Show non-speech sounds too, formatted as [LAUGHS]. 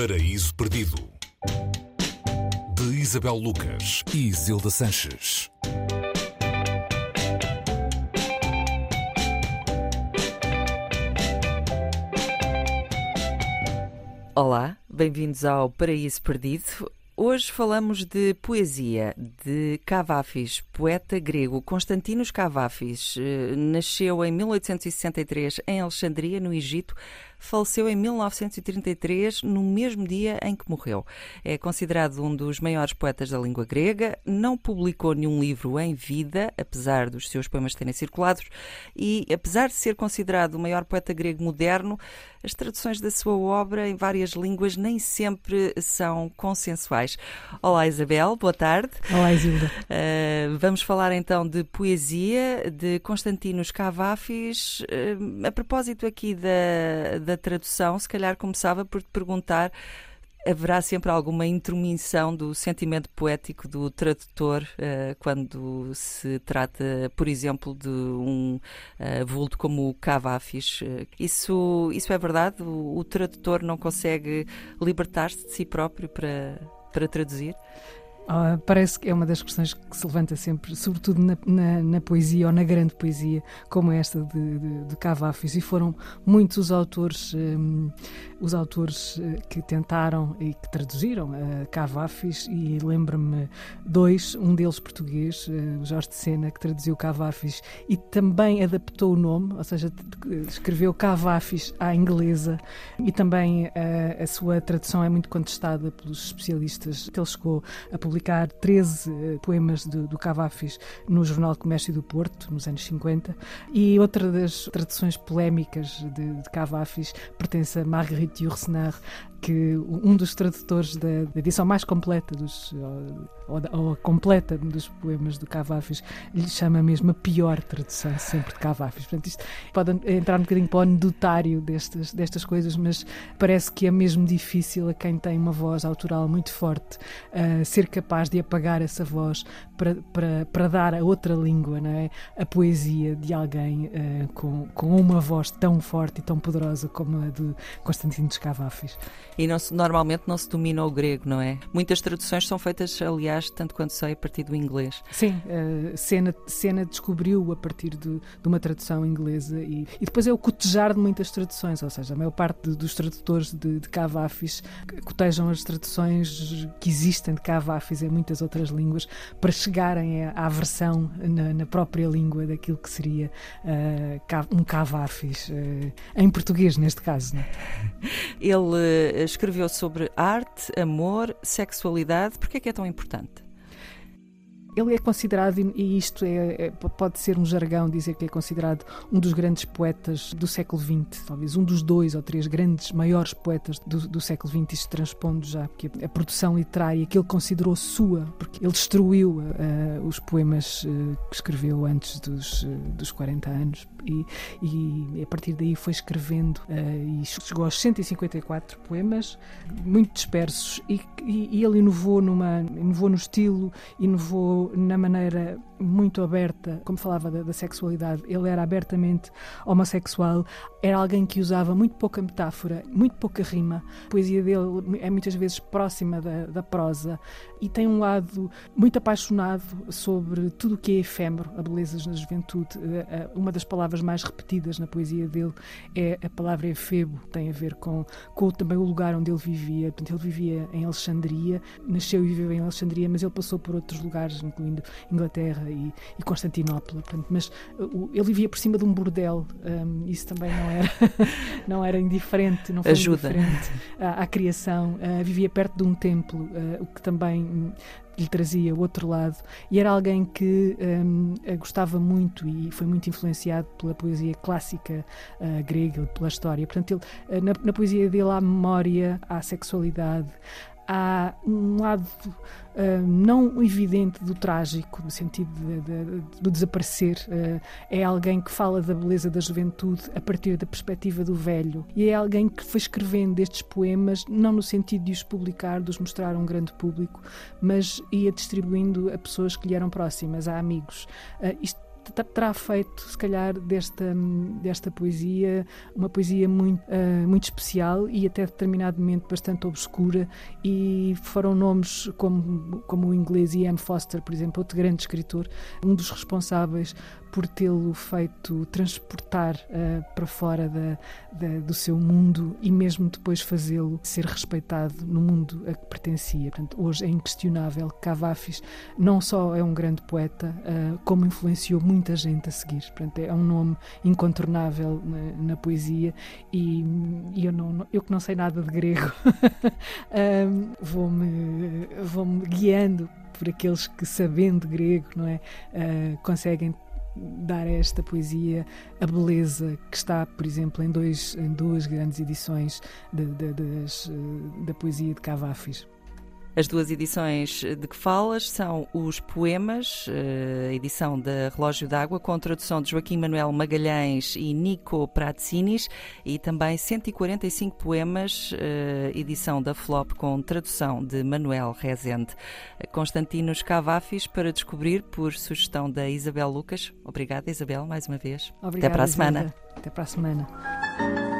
Paraíso Perdido de Isabel Lucas e Zilda Sanches. Olá, bem-vindos ao Paraíso Perdido. Hoje falamos de poesia de Cavafis, poeta grego. Constantinos Cavafis eh, nasceu em 1863 em Alexandria, no Egito faleceu em 1933, no mesmo dia em que morreu. É considerado um dos maiores poetas da língua grega, não publicou nenhum livro em vida, apesar dos seus poemas terem circulado, e apesar de ser considerado o maior poeta grego moderno, as traduções da sua obra em várias línguas nem sempre são consensuais. Olá, Isabel, boa tarde. Olá, Isilda. Uh, vamos falar então de poesia de Constantinos Cavafis. Uh, a propósito aqui da, da tradução, se calhar começava por te perguntar haverá sempre alguma intromissão do sentimento poético do tradutor uh, quando se trata, por exemplo, de um uh, vulto como o Cavafis. Uh, isso, isso é verdade? O, o tradutor não consegue libertar-se de si próprio para, para traduzir? Uh, parece que é uma das questões que se levanta sempre, sobretudo na, na, na poesia ou na grande poesia, como esta de, de, de Cavafis, e foram muitos os autores, um, os autores que tentaram e que traduziram uh, Cavafis, e lembro-me dois, um deles português, uh, Jorge de Sena, que traduziu Cavafis e também adaptou o nome, ou seja, escreveu Cavafis à inglesa, e também uh, a sua tradução é muito contestada pelos especialistas. Ele chegou a publicar publicar 13 eh, poemas de, do Cavafis no Jornal Comércio do Porto, nos anos 50, e outra das traduções polémicas de, de Cavafis pertence a Marguerite Yourcenar, que um dos tradutores da, da edição mais completa dos, ou, ou, completa dos poemas do Cavafis lhe chama mesmo a pior tradução sempre de Cavafis. Portanto, isto pode entrar um bocadinho para o anedotário destas, destas coisas, mas parece que é mesmo difícil a quem tem uma voz autoral muito forte uh, ser capaz de apagar essa voz para, para, para dar a outra língua, não é? a poesia de alguém uh, com, com uma voz tão forte e tão poderosa como a de Constantino de Cavafis e não se, normalmente não se domina o grego, não é? Muitas traduções são feitas, aliás, tanto quanto sei, a partir do inglês. Sim, uh, Sena, Sena descobriu a partir de, de uma tradução inglesa e, e, depois é o cotejar de muitas traduções, ou seja, a maior parte de, dos tradutores de, de Cavafis cotejam as traduções que existem de Cavafis em muitas outras línguas para chegarem à, versão na, na, própria língua daquilo que seria uh, um Cavafis, uh, em português neste caso. Não é? Ele escreveu sobre arte, amor, sexualidade. Por que é que é tão importante? Ele é considerado, e isto é, é, pode ser um jargão dizer que é considerado um dos grandes poetas do século XX, talvez um dos dois ou três grandes, maiores poetas do, do século XX, isto transpondo já, porque a produção literária que ele considerou sua, porque ele destruiu uh, os poemas uh, que escreveu antes dos, uh, dos 40 anos, e, e, a partir daí foi escrevendo e chegou aos 154 poemas, muito dispersos, e, e, ele inovou, numa, inovou no estilo, inovou na maneira muito aberta, como falava da, da, sexualidade, ele era abertamente homossexual, era alguém que usava muito pouca metáfora, muito pouca rima. A poesia dele é muitas vezes próxima da, da prosa e tem um lado muito apaixonado sobre tudo o que é efêmero, a beleza na juventude. Eh, eh, uma das palavras mais repetidas na poesia dele é a palavra efebo, tem a ver com, com também o lugar onde ele vivia. Portanto, ele vivia em Alexandria, nasceu e viveu em Alexandria, mas ele passou por outros lugares, incluindo Inglaterra e, e Constantinopla. Portanto, mas uh, ele vivia por cima de um bordel, um, isso também não era, [LAUGHS] não era indiferente, não foi Ajuda. indiferente à, à criação. Uh, vivia perto de um templo, uh, o que também lhe trazia o outro lado e era alguém que um, gostava muito e foi muito influenciado pela poesia clássica uh, grega, pela história. Portanto, ele, uh, na, na, poesia dele há memória, há sexualidade, há um lado uh, não evidente do trágico, no sentido de, de, de desaparecer. Uh, é alguém que fala da beleza da juventude a partir da perspectiva do velho. E é alguém que foi escrevendo estes poemas, não no sentido de os publicar, de os mostrar a um grande público, mas ia distribuindo a pessoas que lhe eram próximas, a amigos. Uh, isto terá feito, se calhar, desta, desta poesia uma poesia muito, uh, muito especial e até determinado momento bastante obscura e foram nomes como, como o inglês E.M. Foster, por exemplo, outro grande escritor, um dos responsáveis por tê-lo feito transportar uh, para fora da, da, do seu mundo e mesmo depois fazê-lo ser respeitado no mundo a que pertencia. Portanto, hoje é inquestionável que Cavafis não só é um grande poeta, uh, como influenciou muita gente a seguir. Portanto, é um nome incontornável na, na poesia e, e, eu, não, eu que não sei nada de grego uh, [LAUGHS] vou-me vou guiando por aqueles que, sabendo grego, não é, uh, conseguem dar a esta poesia a beleza que está, por exemplo, em, dois, em duas grandes edições de, de, das, eh, da poesia de Cavafis. As duas edições de que falas são os poemas, eh, edição da Relógio d'Água, com tradução de Joaquim Manuel Magalhães e Nico Pratsinis, e também 145 poemas, eh, edição da Flop, com tradução de Manuel Rezende. Constantinos Cavafis, para descobrir, por sugestão da Isabel Lucas. Obrigada, Isabel, mais uma vez. Obrigada, Até para a semana. Até para a semana.